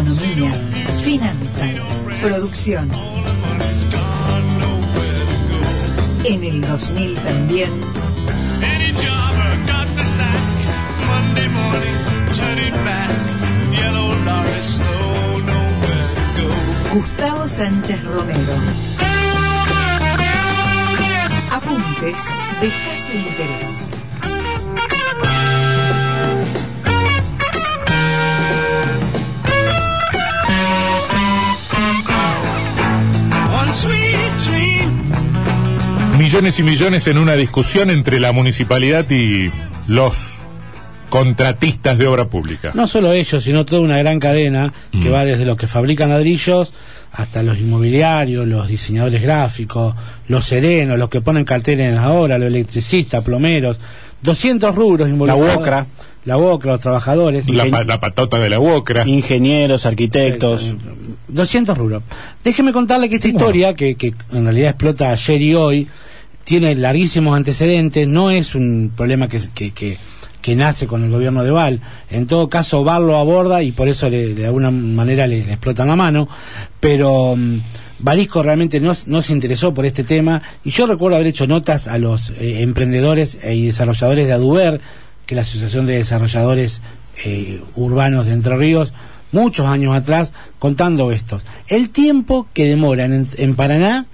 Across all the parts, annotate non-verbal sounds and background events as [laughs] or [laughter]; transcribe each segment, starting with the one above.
economía, finanzas, producción. En el 2000 también. Gustavo Sánchez Romero. Apuntes de caso interés. Millones y millones en una discusión entre la municipalidad y los contratistas de obra pública. No solo ellos, sino toda una gran cadena que Mm. va desde los que fabrican ladrillos hasta los inmobiliarios, los diseñadores gráficos, los serenos, los que ponen carteles en la obra, los electricistas, plomeros, 200 rubros involucrados. UOCRA. La UOCRA, los trabajadores. La, pa- la patota de la UOCRA. Ingenieros, arquitectos. 200 rubros. Déjeme contarle que esta historia, que, que en realidad explota ayer y hoy, tiene larguísimos antecedentes, no es un problema que, que, que, nace con el gobierno de Val. En todo caso, Val lo aborda y por eso le- de alguna manera le, le explotan la mano, pero mm, Barisco realmente no, no se interesó por este tema y yo recuerdo haber hecho notas a los eh, emprendedores y desarrolladores de Aduber, que es la Asociación de Desarrolladores eh, Urbanos de Entre Ríos, muchos años atrás, contando estos. El tiempo que demora en, en Paraná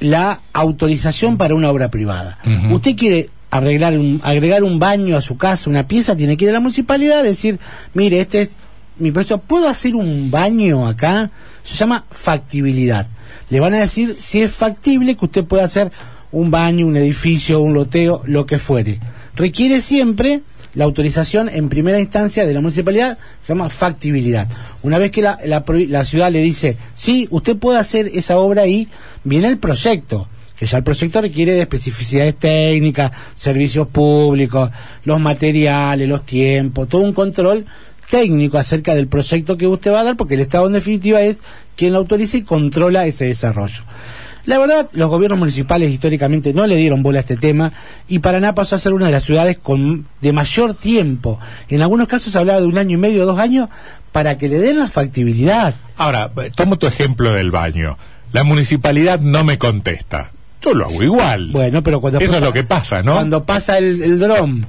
la autorización para una obra privada. Usted quiere arreglar un, agregar un baño a su casa, una pieza, tiene que ir a la municipalidad, decir, mire, este es mi precio, ¿puedo hacer un baño acá? Se llama factibilidad. Le van a decir si es factible que usted pueda hacer un baño, un edificio, un loteo, lo que fuere. Requiere siempre la autorización en primera instancia de la municipalidad, se llama factibilidad. Una vez que la, la la ciudad le dice, sí, usted puede hacer esa obra ahí, viene el proyecto que ya el proyecto requiere de especificidades técnicas, servicios públicos, los materiales, los tiempos, todo un control técnico acerca del proyecto que usted va a dar, porque el Estado en definitiva es quien lo autoriza y controla ese desarrollo. La verdad, los gobiernos municipales históricamente no le dieron bola a este tema y Paraná pasó a ser una de las ciudades con de mayor tiempo. En algunos casos se hablaba de un año y medio, dos años, para que le den la factibilidad. Ahora, eh, tomo tu ejemplo del baño. La municipalidad no me contesta. Yo lo hago igual. Bueno, pero cuando Eso pasa- es lo que pasa, ¿no? Cuando pasa el, el dron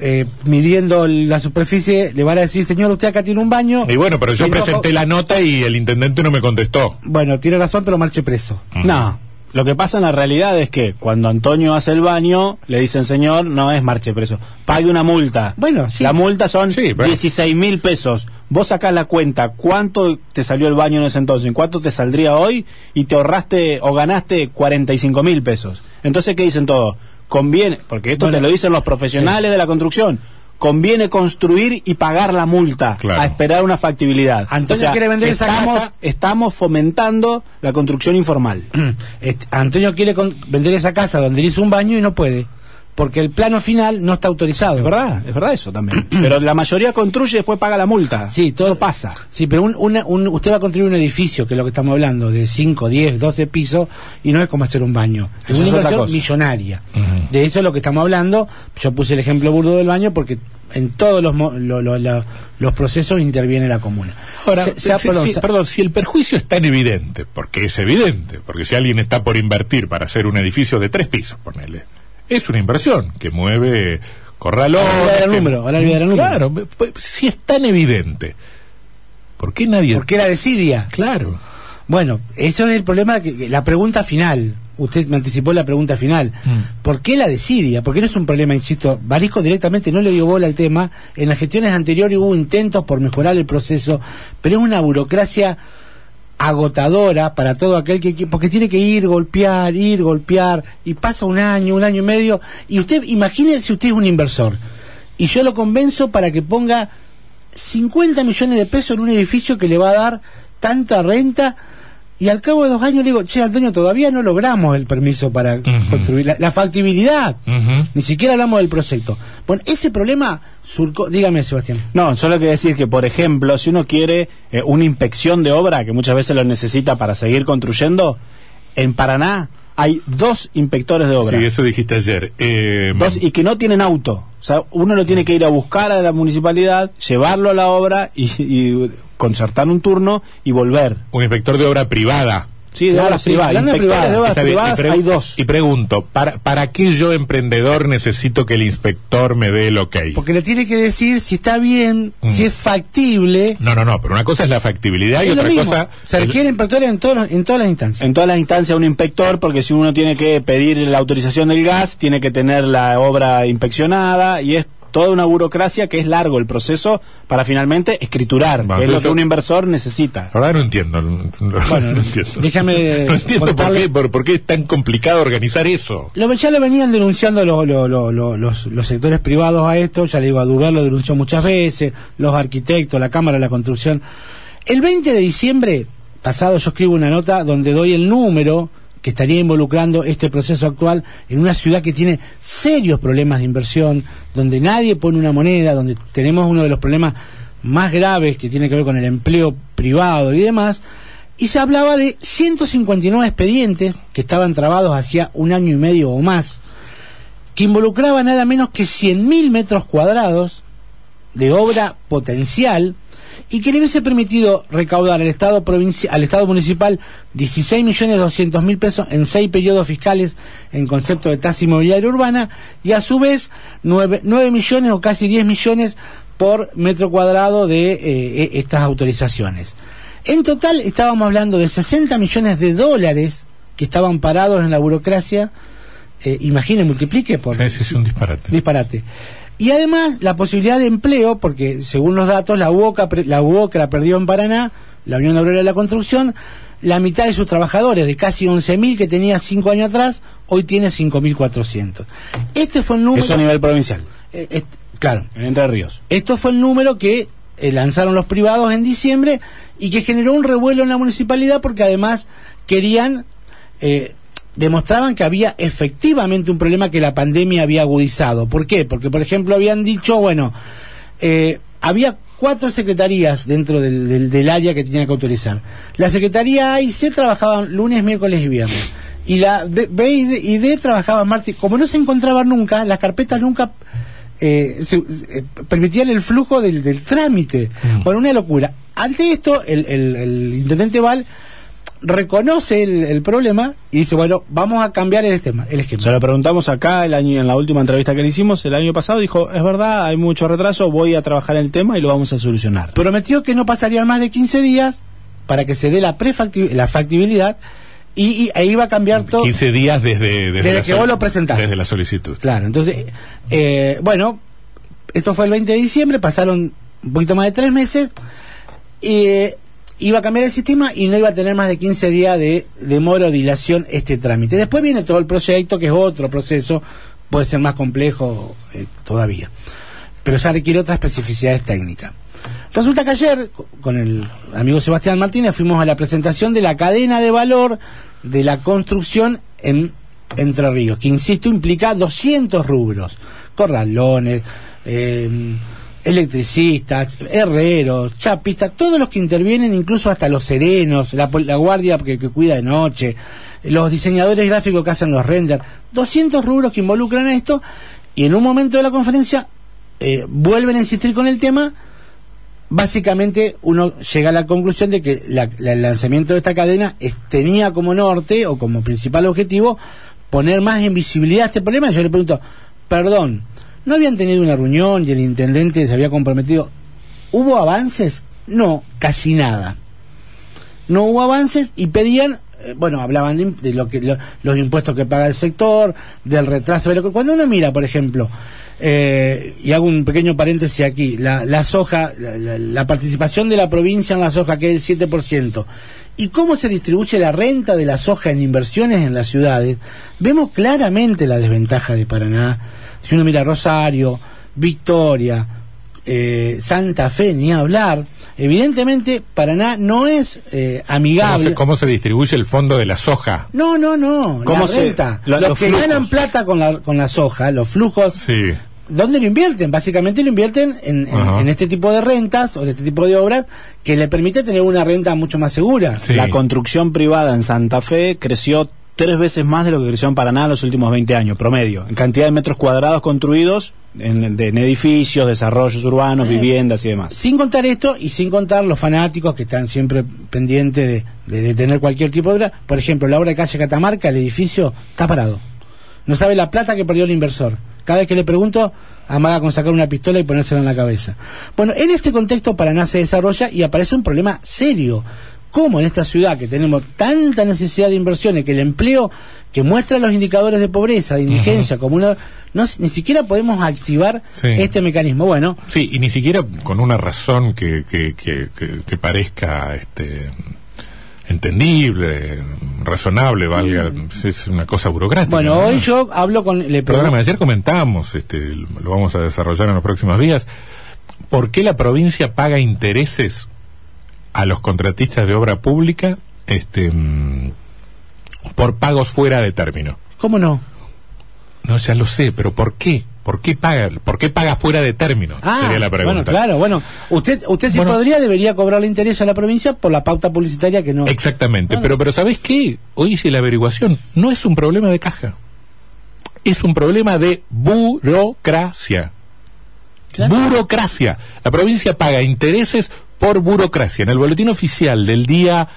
eh, midiendo la superficie, le van a decir, señor, usted acá tiene un baño. Y bueno, pero yo Y no- presenté la nota y el intendente no me contestó. Bueno, tiene razón, pero marche preso. No. Lo que pasa en la realidad es que cuando Antonio hace el baño, le dicen, señor, no es marche preso. Pague una multa. Bueno, sí. La multa son Sí, bueno. 16 mil pesos. Vos sacás la cuenta, cuánto te salió el baño en ese entonces, cuánto te saldría hoy, y te ahorraste o ganaste 45 mil pesos. Entonces, ¿qué dicen todos? Conviene, porque esto Bueno, te lo dicen los profesionales de la construcción. Conviene construir y pagar la multa Claro. a esperar una factibilidad. Antonio quiere vender esa casa. Estamos fomentando la construcción informal. [clears throat] Este, Antonio quiere con- vender esa casa donde hizo un baño y no puede, porque el plano final no está autorizado. Es verdad, es verdad eso también. [clears throat] Pero la mayoría construye y después paga la multa. Sí, todo Eso pasa. Sí, pero un, una- un- usted va a construir un edificio, que es lo que estamos hablando, de 5, 10, 12 pisos, y no es como hacer un baño. Es una inversión millonaria. Ujú. De eso es lo que estamos hablando. Yo puse el ejemplo burdo del baño porque en todos los, lo- lo- los procesos interviene la comuna. Ahora, Se- se ha si- perdón, si- se- perdón, si el perjuicio es tan evidente, porque es evidente, porque si alguien está por invertir para hacer un edificio de tres pisos, ponele, es una inversión que mueve corralones. Ahora el número, ahora el número. Claro, si es tan evidente, ¿por qué nadie...? porque era desidia. Claro. Bueno, eso es el problema, que la pregunta final. Usted me anticipó la pregunta final. Mm. ¿Por qué la desidia? Porque no es un problema, insisto. Barisco directamente no le dio bola al tema. En las gestiones anteriores hubo intentos por mejorar el proceso, pero es una burocracia agotadora para todo aquel que, que- porque tiene que ir, golpear, ir, golpear, y pasa un año, un año y medio, y usted, imagine si usted es un inversor, y yo lo convenzo para que ponga 50 millones de pesos en un edificio que le va a dar tanta renta, y al cabo de dos años le digo, che, Antonio, todavía no logramos el permiso para construir, la, la factibilidad, ni siquiera hablamos del proyecto. Bueno, ese problema surcó, dígame, Sebastián. No, solo quiero decir que, por ejemplo, si uno quiere eh, una inspección de obra, que muchas veces lo necesita para seguir construyendo, en Paraná hay dos inspectores de obra. Sí, eso dijiste ayer. Eh, Dos, y que no tienen auto. O sea, uno lo tiene que ir a buscar a la municipalidad, llevarlo a la obra y, y concertar un turno y volver. Un inspector de obra privada. Sí, de Claro, obras sí, privadas. hablando de Inspectores privadas. de obras bien, privadas hay dos. Y pregunto, ¿para, ¿para qué yo, emprendedor, necesito que el inspector me dé el ok? Porque le tiene que decir si está bien, Mm. si es factible. No, no, no, pero una cosa es la factibilidad y Es otra mismo. cosa... Se el- requiere inspectores en, todos los- en todas las instancias. En todas las instancias un inspector, porque si uno tiene que pedir la autorización del gas, tiene que tener la obra inspeccionada y es toda una burocracia que es largo el proceso para finalmente escriturar, Bueno, que es lo que un inversor necesita. Verdad no entiendo. No, no- Bueno, [laughs] no entiendo. déjame No entiendo por qué, por, por qué es tan complicado organizar eso. Lo, ya lo venían denunciando lo- lo- lo- lo- los, los sectores privados a esto, ya le digo, a Duber lo denunció muchas veces, los arquitectos, la Cámara de la Construcción. El 20 de diciembre pasado yo escribo una nota donde doy el número que estaría involucrando este proceso actual en una ciudad que tiene serios problemas de inversión, donde nadie pone una moneda, donde tenemos uno de los problemas más graves que tiene que ver con el empleo privado y demás, y se hablaba de 159 expedientes que estaban trabados hacía un año y medio o más, que involucraban nada menos que 100.000 metros cuadrados de obra potencial y que le hubiese permitido recaudar al Estado, al Estado municipal 16 millones 200 mil pesos en seis periodos fiscales en concepto de tasa inmobiliaria urbana y a su vez 9, millones o casi 10 millones por metro cuadrado de eh, e- estas autorizaciones. En total estábamos hablando de 60 millones de dólares que estaban parados en la burocracia. Eh, imagine, multiplique por es un disparate. disparate. Y además la posibilidad de empleo, porque según los datos la UOCA, la UOCRA perdió en Paraná, la Unión Obrera de la Construcción, la mitad de sus trabajadores, de casi 11.000 que tenía cinco años atrás, hoy tiene 5.400. Este fue el número... Eso a nivel provincial, eh, eh, claro, en Entre Ríos. esto fue el número que eh, lanzaron los privados en diciembre y que generó un revuelo en la municipalidad porque además querían, eh, demostraban que había efectivamente un problema que la pandemia había agudizado. ¿Por qué? Porque, por ejemplo, habían dicho, bueno, eh, había cuatro secretarías dentro del, del- del área que tenían que autorizar. La secretaría A y C trabajaban lunes, miércoles y viernes. Y la D- B y D, y D trabajaban martes. Como no se encontraban nunca, las carpetas nunca eh, se- eh, permitían el flujo del, del trámite. Bueno, una locura. Ante esto, el, el- el intendente Val reconoce el, el problema y dice, bueno, vamos a cambiar el esquema. El esquema. Se lo preguntamos acá el año, en la última entrevista que le hicimos el año pasado, dijo, es verdad, hay mucho retraso, voy a trabajar el tema y lo vamos a solucionar. prometió que no pasarían más de 15 días para que se dé la, prefacti- la factibilidad y, y e iba a cambiar todo. 15 días desde, desde, que vos lo presentaste. Desde la solicitud. Claro, entonces, eh, bueno, esto fue el 20 de diciembre, pasaron un poquito más de tres meses, eh, iba a cambiar el sistema y no iba a tener más de 15 días de demora o dilación este trámite. Después viene todo el proyecto, que es otro proceso, puede ser más complejo eh, todavía, pero ya requiere otras especificidades técnicas. Resulta que ayer, co- con el amigo Sebastián Martínez, fuimos a la presentación de la cadena de valor de la construcción en Entre Ríos, que insisto implica 200 rubros, corralones, eh, electricistas, herreros, chapistas, todos los que intervienen, incluso hasta los serenos, la, la guardia que, que cuida de noche, los diseñadores gráficos que hacen los renders, 200 rubros que involucran esto, y en un momento de la conferencia eh, vuelven a insistir con el tema, básicamente uno llega a la conclusión de que la- el lanzamiento de esta cadena es- tenía como norte o como principal objetivo poner más en visibilidad este problema. Yo le pregunto, perdón, ¿no habían tenido una reunión y el intendente se había comprometido? ¿Hubo avances? No, casi nada. No hubo avances y pedían, eh, bueno, hablaban de, de lo que lo- los impuestos que paga el sector, del retraso. que- cuando uno mira, por ejemplo, eh, y hago un pequeño paréntesis aquí, la, soja, la, la- la participación de la provincia en la soja, que es el 7%, y cómo se distribuye la renta de la soja en inversiones en las ciudades, vemos claramente la desventaja de Paraná. Si uno mira Rosario, Victoria, eh, Santa Fe, ni hablar, evidentemente Paraná no es eh, ¿Cómo amigable. se, cómo se distribuye el fondo de la soja? No, no, no. ¿Cómo la se- renta. lo- los, los que flujos? ganan plata con la, con la soja, los flujos, Sí. ¿dónde lo invierten? Básicamente lo invierten en, en- este tipo de rentas o de este tipo de obras que le permite tener una renta mucho más segura. Sí. La construcción privada en Santa Fe creció tres veces más de lo que creció en Paraná en los últimos 20 años, promedio. En cantidad de metros cuadrados construidos, en, de- en edificios, desarrollos urbanos, viviendas y demás. Sin contar esto y sin contar los fanáticos que están siempre pendientes de, de- de tener cualquier tipo de obra. Por ejemplo, la obra de calle Catamarca, el edificio está parado. No sabe la plata que perdió el inversor. Cada vez que le pregunto, amaga con sacar una pistola y ponérsela en la cabeza. Bueno, en este contexto Paraná se desarrolla y aparece un problema serio. ¿Cómo en esta ciudad que tenemos tanta necesidad de inversiones, que el empleo que muestra los indicadores de pobreza, de indigencia, como una, no, ni siquiera podemos activar Sí. este mecanismo? Bueno, Sí, y ni siquiera con una razón que, que, que, que- que parezca este entendible, razonable, valga, es una cosa burocrática. Bueno, ¿no? hoy yo hablo con... Le Perdóname, pregunto- ayer comentamos, este, lo vamos a desarrollar en los próximos días, ¿por qué la provincia paga intereses a los contratistas de obra pública este, mm, por pagos fuera de término? ¿Cómo no? No, ya lo sé, pero ¿por qué? ¿Por qué paga, por qué paga fuera de término? Sería la pregunta. Ah, bueno, claro, bueno. Usted, usted si Bueno. podría, debería cobrarle interés a la provincia por la pauta publicitaria que no... Exactamente, Bueno. pero pero ¿sabés qué? Hoy hice la averiguación, no es un problema de caja. Es un problema de burocracia. Claro. Burocracia. La provincia paga intereses por burocracia. En el boletín oficial del día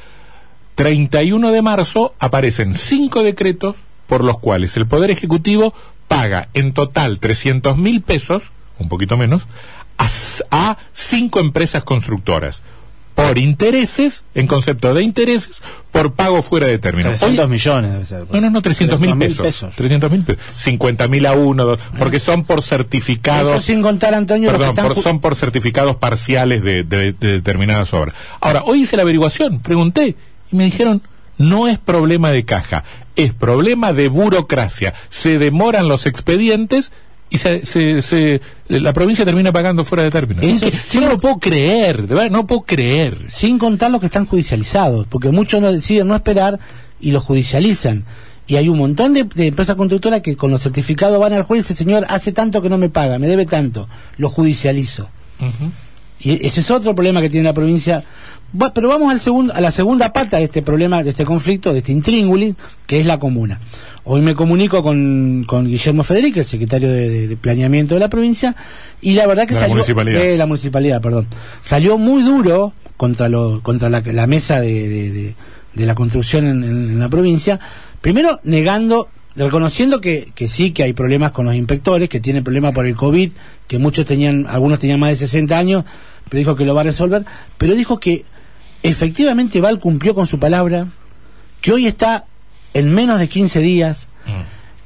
31 de marzo aparecen cinco decretos por los cuales el Poder Ejecutivo paga en total 300 mil pesos, un poquito menos, a, a cinco empresas constructoras por intereses, en concepto de intereses, por pago fuera de término. 300 Hoy- millones debe ser. no, no, no, 300 mil 300.000 pesos. 300 mil pesos. 50 mil a uno, porque son por certificados. Eso sin contar, Antonio, Perdón, están por- son por certificados parciales de, de- de determinadas obras. Ahora, hoy hice la averiguación, pregunté, y me dijeron, no es problema de caja, es problema de burocracia. Se demoran los expedientes y se, se- se- la provincia termina pagando fuera de término. Eso Es que sí. no lo puedo creer, de verdad, no puedo creer. Sin contar los que están judicializados, porque muchos no deciden no esperar y los judicializan. Y hay un montón de, de empresas constructoras que con los certificados van al juez y dicen, señor, hace tanto que no me paga, me debe tanto, lo judicializo. Y ese es otro problema que tiene la provincia. Va- pero vamos al segundo, a la segunda pata de este problema, de este conflicto, de este intríngulis, que es la comuna. Hoy me comunico con, con Guillermo Federico, el secretario de, Planeamiento de la provincia, y la verdad que la salió... municipalidad. de la municipalidad, perdón. Salió muy duro contra, lo, contra la, la mesa de, de- de- de la construcción en, en- en la provincia. Primero, negando, reconociendo que, que sí, que hay problemas con los inspectores, que tiene problemas por el COVID, que muchos tenían, algunos tenían más de 60 años, pero dijo que lo va a resolver, pero dijo que efectivamente Val cumplió con su palabra, que hoy está en menos de 15 días,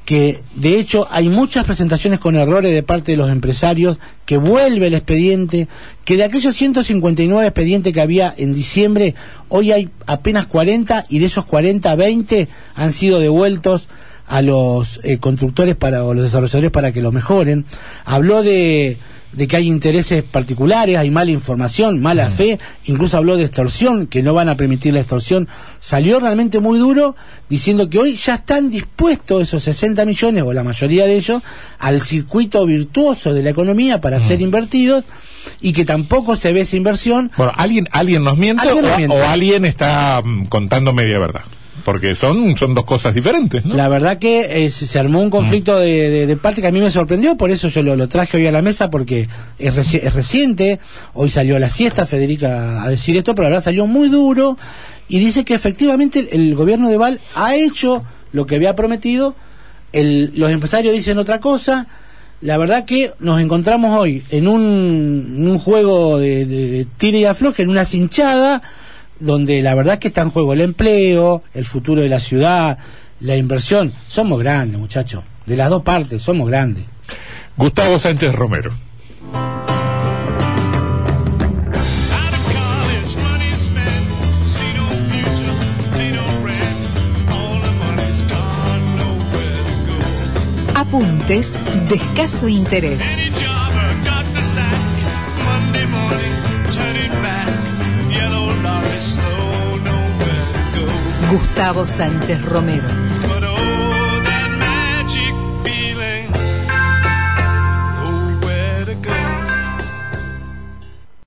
que de hecho hay muchas presentaciones con errores de parte de los empresarios, que vuelve el expediente, que de aquellos 159 expedientes que había en diciembre, hoy hay apenas 40 y de esos 40, 20 han sido devueltos a los eh, constructores para, o los desarrolladores para que lo mejoren. Habló de, de que hay intereses particulares, hay mala información, mala fe, incluso habló de extorsión, que no van a permitir la extorsión. Salió realmente muy duro diciendo que hoy ya están dispuestos esos 60 millones, o la mayoría de ellos, al circuito virtuoso de la economía para ser invertidos y que tampoco se ve esa inversión. Bueno, ¿alguien, alguien nos miente, Alguien o, nos miente. o alguien está mm, contando media verdad? Porque son, son dos cosas diferentes, ¿no? La verdad que eh, se armó un conflicto de, de, de parte que a mí me sorprendió, por eso yo lo, lo traje hoy a la mesa, porque es, reci- es reciente, hoy salió a la siesta Federica a decir esto, pero la verdad salió muy duro, y dice que efectivamente el, el gobierno de Val ha hecho lo que había prometido, el- los empresarios dicen otra cosa, la verdad que nos encontramos hoy en un, en un juego de, de, de tira y afloje, en una cinchada, donde la verdad que está en juego el empleo, el futuro de la ciudad, la inversión. Somos grandes, muchachos. De las dos partes, somos grandes. Gustavo Sánchez Romero. Out of college, money Gustavo Sánchez Romero.